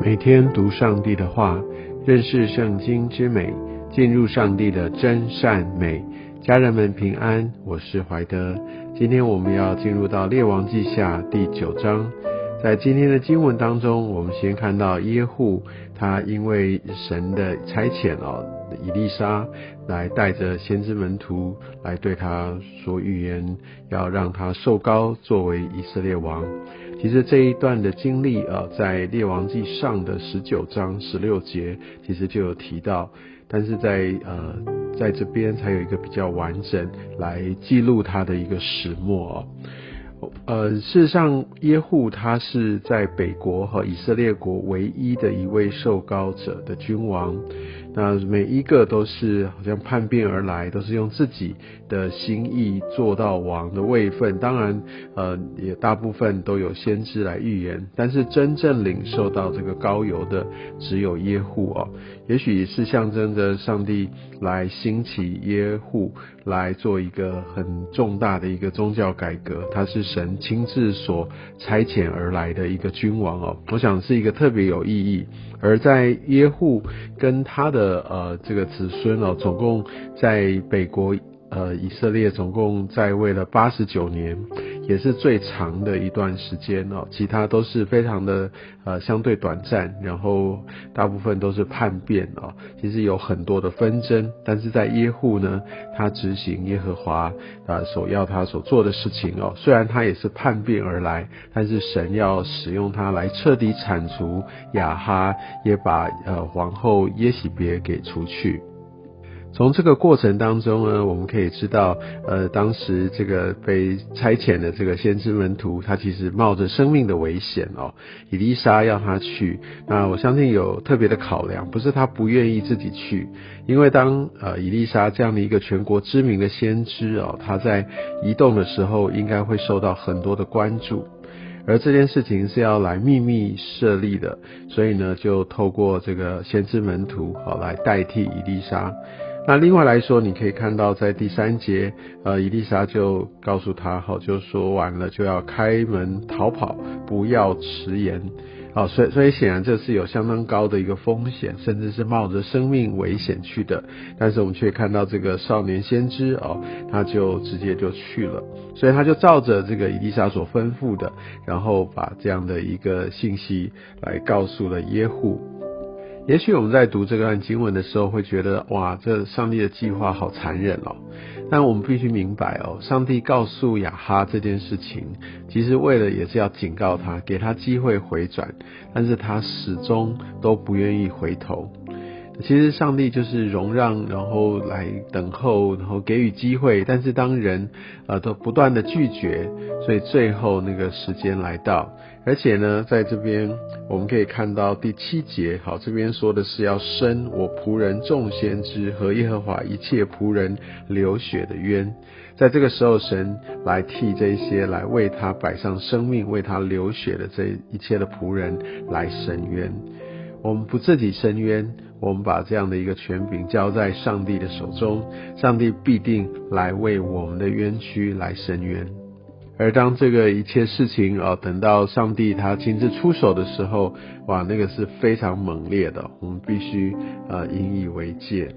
每天读上帝的话，认识圣经之美，进入上帝的真善美。家人们平安，我是怀德。今天我们要进入到列王记下第九章。在今天的经文当中，我们先看到耶户，他因为神的差遣哦，以利沙来带着先知门徒来对他说预言，要让他受高作为以色列王。其实这一段的经历啊，在列王记上的十九章十六节，其实就有提到，但是在呃在这边才有一个比较完整来记录他的一个始末哦。呃，事实上，耶户他是在北国和以色列国唯一的一位受膏者的君王。那每一个都是好像叛变而来，都是用自己的心意做到王的位分。当然，呃，也大部分都有先知来预言，但是真正领受到这个高油的只有耶户哦。也许是象征着上帝来兴起耶户来做一个很重大的一个宗教改革，他是神亲自所差遣而来的一个君王哦。我想是一个特别有意义。而在耶户跟他的呃这个子孙哦，总共在北国呃以色列总共在位了八十九年。也是最长的一段时间哦，其他都是非常的呃相对短暂，然后大部分都是叛变哦。其实有很多的纷争，但是在耶户呢，他执行耶和华啊所要他所做的事情哦。虽然他也是叛变而来，但是神要使用他来彻底铲除亚哈，也把呃皇后耶喜别给除去。从这个过程当中呢，我们可以知道，呃，当时这个被差遣的这个先知门徒，他其实冒着生命的危险哦。伊丽莎要他去，那我相信有特别的考量，不是他不愿意自己去，因为当呃伊丽莎这样的一个全国知名的先知哦，他在移动的时候，应该会受到很多的关注，而这件事情是要来秘密设立的，所以呢，就透过这个先知门徒好来代替伊丽莎。那另外来说，你可以看到在第三节，呃，伊丽莎就告诉他，好，就说完了就要开门逃跑，不要迟延，好，所以所以显然这是有相当高的一个风险，甚至是冒着生命危险去的。但是我们却看到这个少年先知哦，他就直接就去了，所以他就照着这个伊丽莎所吩咐的，然后把这样的一个信息来告诉了耶户。也许我们在读这段经文的时候，会觉得哇，这上帝的计划好残忍哦。但我们必须明白哦，上帝告诉亚哈这件事情，其实为了也是要警告他，给他机会回转，但是他始终都不愿意回头。其实上帝就是容让，然后来等候，然后给予机会。但是当人呃都不断的拒绝，所以最后那个时间来到。而且呢，在这边我们可以看到第七节，好，这边说的是要伸我仆人众先知和耶和华一切仆人流血的冤。在这个时候，神来替这些来为他摆上生命、为他流血的这一切的仆人来伸冤。我们不自己伸冤。我们把这样的一个权柄交在上帝的手中，上帝必定来为我们的冤屈来伸冤。而当这个一切事情啊，等到上帝他亲自出手的时候，哇，那个是非常猛烈的，我们必须呃引以为戒。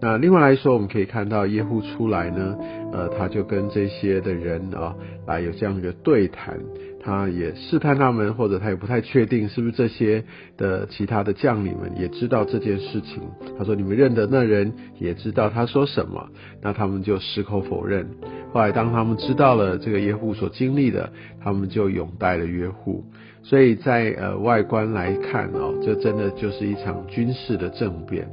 那另外来说，我们可以看到耶户出来呢，呃，他就跟这些的人啊，来有这样一个对谈。他也试探他们，或者他也不太确定是不是这些的其他的将领们也知道这件事情。他说：“你们认得那人，也知道他说什么。”那他们就矢口否认。后来当他们知道了这个耶户所经历的，他们就拥戴了约户。所以在呃外观来看哦，这真的就是一场军事的政变。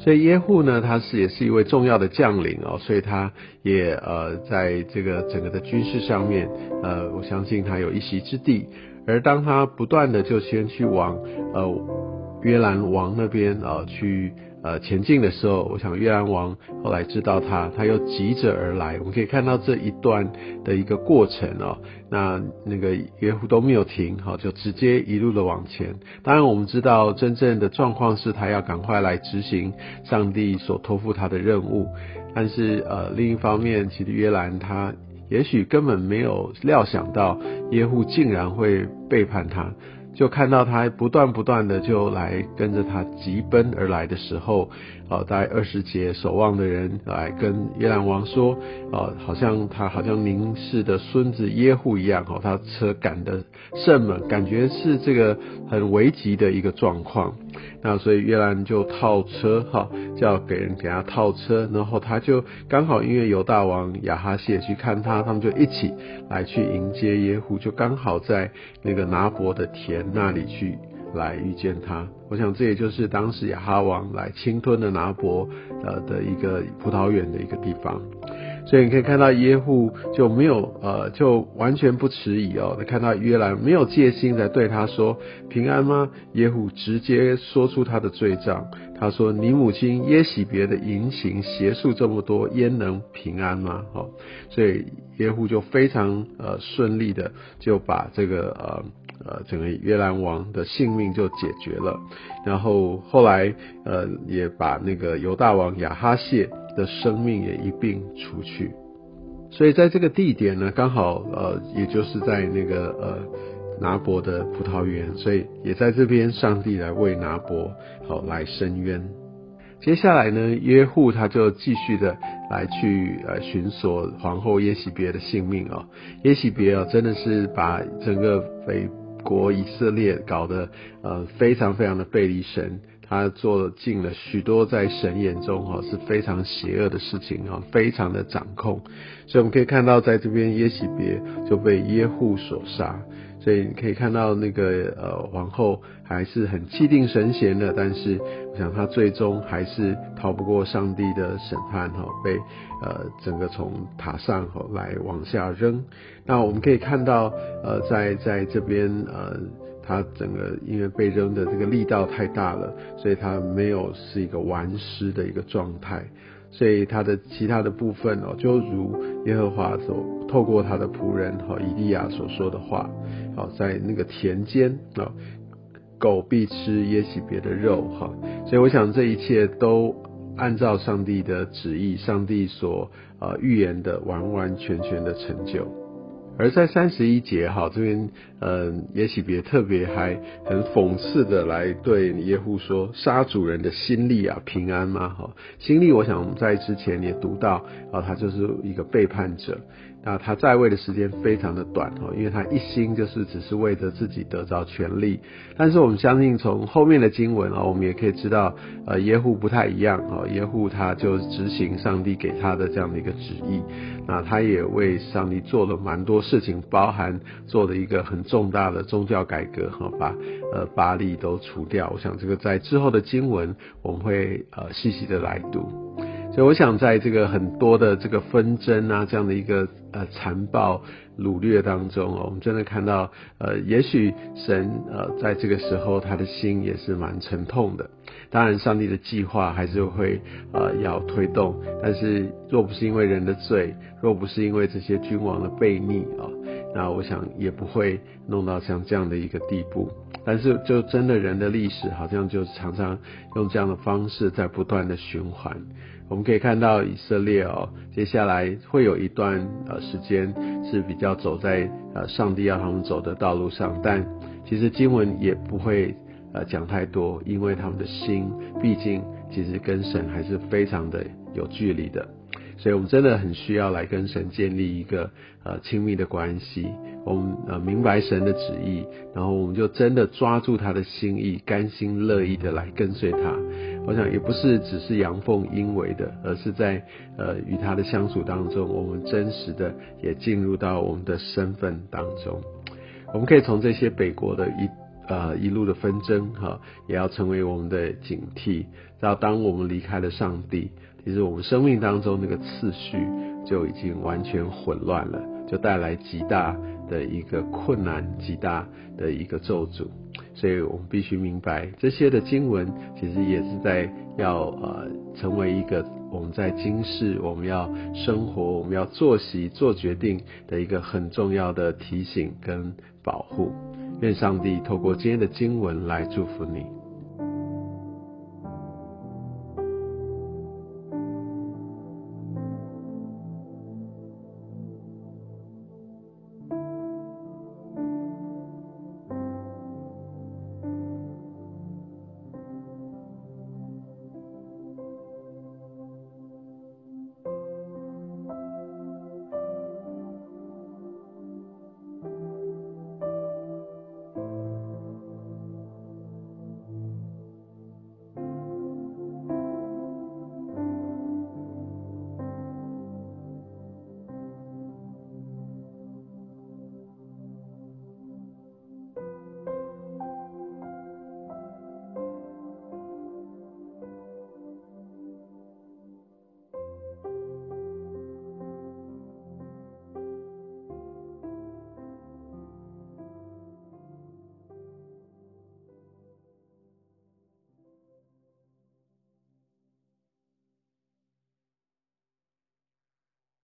所以耶户呢，他是也是一位重要的将领哦，所以他也呃在这个整个的军事上面，呃，我相信他有一席之地。而当他不断的就先去往呃约兰王那边啊去。呃，前进的时候，我想约兰王后来知道他，他又急着而来。我们可以看到这一段的一个过程哦。那那个约户都没有停，好，就直接一路的往前。当然，我们知道真正的状况是他要赶快来执行上帝所托付他的任务。但是呃，另一方面，其实约兰他也许根本没有料想到耶户竟然会背叛他。就看到他不断不断的就来跟着他急奔而来的时候，呃，在二十节守望的人来跟约兰王说，呃，好像他好像宁氏的孙子耶户一样，哦，他车赶的甚猛，感觉是这个很危急的一个状况。那所以约兰就套车，哈，叫给人给他套车，然后他就刚好因为犹大王亚哈谢去看他，他们就一起来去迎接耶户，就刚好在那个拿伯的田那里去来遇见他。我想这也就是当时亚哈王来侵吞的拿伯呃的一个葡萄园的一个地方。所以你可以看到耶户就没有呃，就完全不迟疑哦。看到约兰没有戒心在对他说平安吗？耶户直接说出他的罪状。他说：“你母亲耶喜别的淫行邪术这么多，焉能平安吗？”哦，所以耶户就非常呃顺利的就把这个呃呃整个约兰王的性命就解决了。然后后来呃也把那个犹大王亚哈谢。的生命也一并除去，所以在这个地点呢，刚好呃，也就是在那个呃拿伯的葡萄园，所以也在这边，上帝来为拿伯好来伸冤。接下来呢，约户他就继续的来去呃寻索皇后耶喜别的性命啊，耶喜别啊，真的是把整个北国以色列搞得呃非常非常的背离神。他做尽了许多在神眼中哈是非常邪恶的事情哈，非常的掌控，所以我们可以看到在这边耶喜别就被耶户所杀，所以你可以看到那个呃皇后还是很气定神闲的，但是我想她最终还是逃不过上帝的审判哈，被呃整个从塔上哈来往下扔。那我们可以看到呃在在这边呃。他整个因为被扔的这个力道太大了，所以他没有是一个完尸的一个状态，所以他的其他的部分哦，就如耶和华所透过他的仆人哈以利亚所说的话，好在那个田间啊，狗必吃耶洗别的肉哈，所以我想这一切都按照上帝的旨意，上帝所呃预言的完完全全的成就。而在三十一节哈这边，嗯，也许别特别还很讽刺的来对耶户说：“杀主人的心力啊，平安吗？”哈，心力，我想在之前也读到啊，他就是一个背叛者。那他在位的时间非常的短哦，因为他一心就是只是为着自己得着权力。但是我们相信从后面的经文啊，我们也可以知道，呃，耶户不太一样哦，耶户他就执行上帝给他的这样的一个旨意。那他也为上帝做了蛮多事情，包含做了一个很重大的宗教改革哈，把呃巴利都除掉。我想这个在之后的经文我们会呃细细的来读。所以我想，在这个很多的这个纷争啊，这样的一个呃残暴掳掠当中哦，我们真的看到，呃，也许神呃在这个时候他的心也是蛮沉痛的。当然，上帝的计划还是会呃要推动，但是若不是因为人的罪，若不是因为这些君王的悖逆啊，那我想也不会弄到像这样的一个地步。但是，就真的人的历史，好像就常常用这样的方式在不断的循环。我们可以看到以色列哦，接下来会有一段呃时间是比较走在呃上帝要他们走的道路上，但其实经文也不会呃讲太多，因为他们的心毕竟其实跟神还是非常的有距离的。所以，我们真的很需要来跟神建立一个呃亲密的关系。我们呃明白神的旨意，然后我们就真的抓住他的心意，甘心乐意的来跟随他。我想也不是只是阳奉阴违的，而是在呃与他的相处当中，我们真实的也进入到我们的身份当中。我们可以从这些北国的一呃一路的纷争哈，也要成为我们的警惕。到当我们离开了上帝。其实我们生命当中那个次序就已经完全混乱了，就带来极大的一个困难，极大的一个咒诅。所以我们必须明白，这些的经文其实也是在要呃成为一个我们在今世我们要生活、我们要作息、做决定的一个很重要的提醒跟保护。愿上帝透过今天的经文来祝福你。